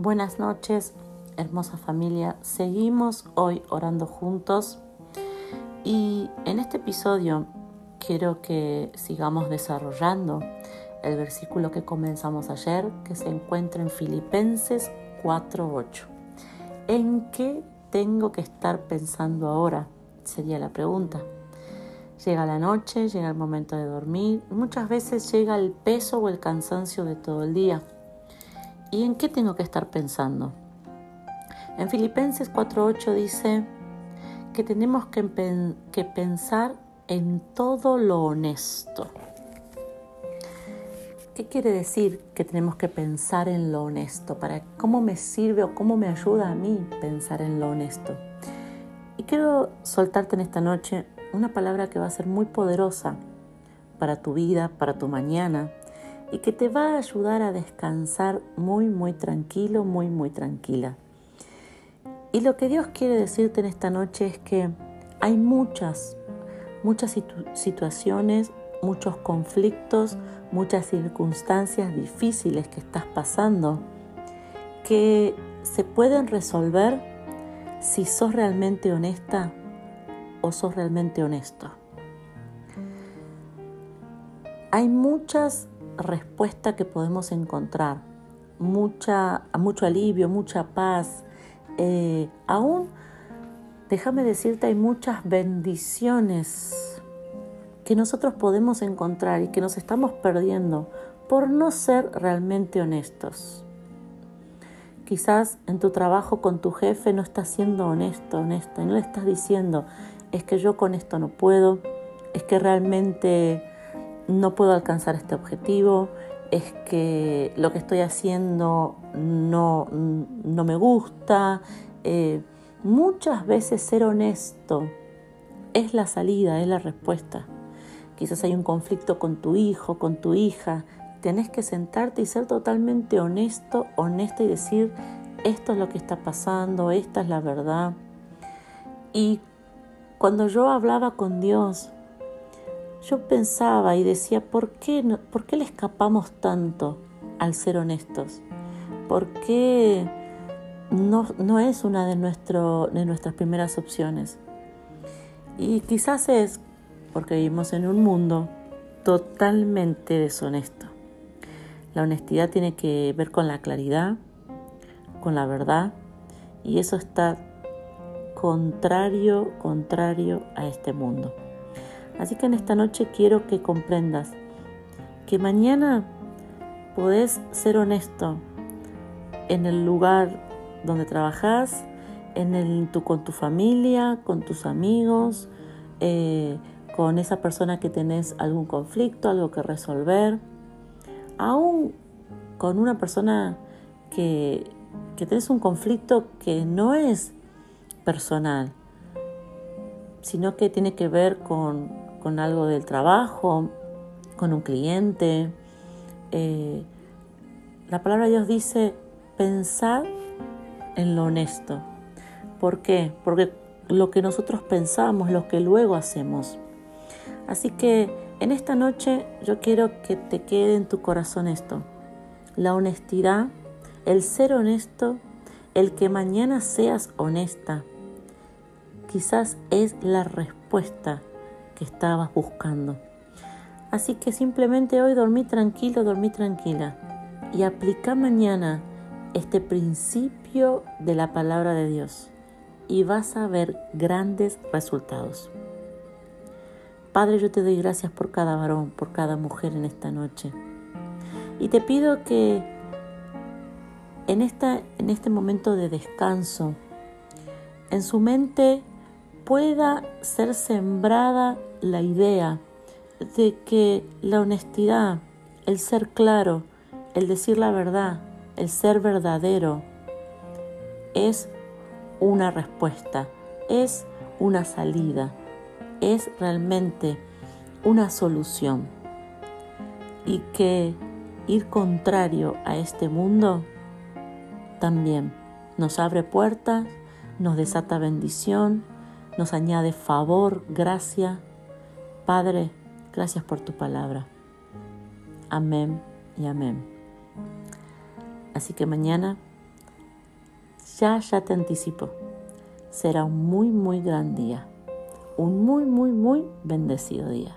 Buenas noches, hermosa familia. Seguimos hoy orando juntos y en este episodio quiero que sigamos desarrollando el versículo que comenzamos ayer, que se encuentra en Filipenses 4.8. ¿En qué tengo que estar pensando ahora? Sería la pregunta. Llega la noche, llega el momento de dormir, muchas veces llega el peso o el cansancio de todo el día ¿Y en qué tengo que estar pensando? En Filipenses 4.8 dice que tenemos que, que, pensar en todo lo honesto. ¿Qué quiere decir que tenemos que pensar en lo honesto? ¿Para cómo me sirve o cómo me ayuda a mí pensar en lo honesto? Y quiero soltarte en esta noche una palabra que va a ser muy poderosa para tu vida, para tu mañana, y que te va a ayudar a descansar muy, muy tranquilo, muy, muy tranquila. Y lo que Dios quiere decirte en esta noche es que hay muchas, muchas situaciones, muchos conflictos, muchas circunstancias difíciles que estás pasando que se pueden resolver si sos realmente honesta o sos realmente honesto. Hay muchas respuesta que podemos encontrar, mucha, mucho alivio, mucha paz. Eh, aún, déjame decirte, hay muchas bendiciones que nosotros podemos encontrar y que nos estamos perdiendo por no ser realmente honestos. Quizás en tu trabajo con tu jefe no estás siendo honesto, honesta, y no le estás diciendo, es que yo con esto no puedo, es que realmente no puedo alcanzar este objetivo, es que lo que estoy haciendo no, no me gusta. Eh, muchas veces ser honesto es la salida, es la respuesta. Quizás hay un conflicto con tu hijo, con tu hija. Tenés que sentarte y ser totalmente honesto, honesta y decir, esto es lo que está pasando, esta es la verdad. Y cuando yo hablaba con Dios, yo pensaba y decía, ¿por qué, ¿por qué le escapamos tanto al ser honestos? ¿Por qué no, no es una de, de nuestras primeras opciones? Y quizás es porque vivimos en un mundo totalmente deshonesto. La honestidad tiene que ver con la claridad, con la verdad, y eso está contrario, contrario a este mundo. Así que en esta noche quiero que comprendas que mañana podés ser honesto en el lugar donde trabajas, en el, con tu familia, con tus amigos, eh, con esa persona que tenés algún conflicto, algo que resolver, aún con una persona que, que tenés un conflicto que no es personal, sino que tiene que ver con con algo del trabajo, con un cliente. Eh, la palabra de Dios dice, pensar en lo honesto. ¿Por qué? Porque lo que nosotros pensamos, lo que luego hacemos. Así que en esta noche yo quiero que te quede en tu corazón esto. La honestidad, el ser honesto, el que mañana seas honesta, quizás es la respuesta que estabas buscando. Así que simplemente hoy dormí tranquilo, dormí tranquila y aplica mañana este principio de la palabra de Dios y vas a ver grandes resultados. Padre, yo te doy gracias por cada varón, por cada mujer en esta noche. Y te pido que en, esta, en este momento de descanso, en su mente pueda ser sembrada la idea de que la honestidad, el ser claro, el decir la verdad, el ser verdadero, es una respuesta, es una salida, es realmente una solución. Y que ir contrario a este mundo también nos abre puertas, nos desata bendición, nos añade favor, gracia. Padre, gracias por tu palabra. Amén y amén. Así que mañana ya, ya te anticipo. Será un muy, muy gran día. Un muy, muy, muy bendecido día.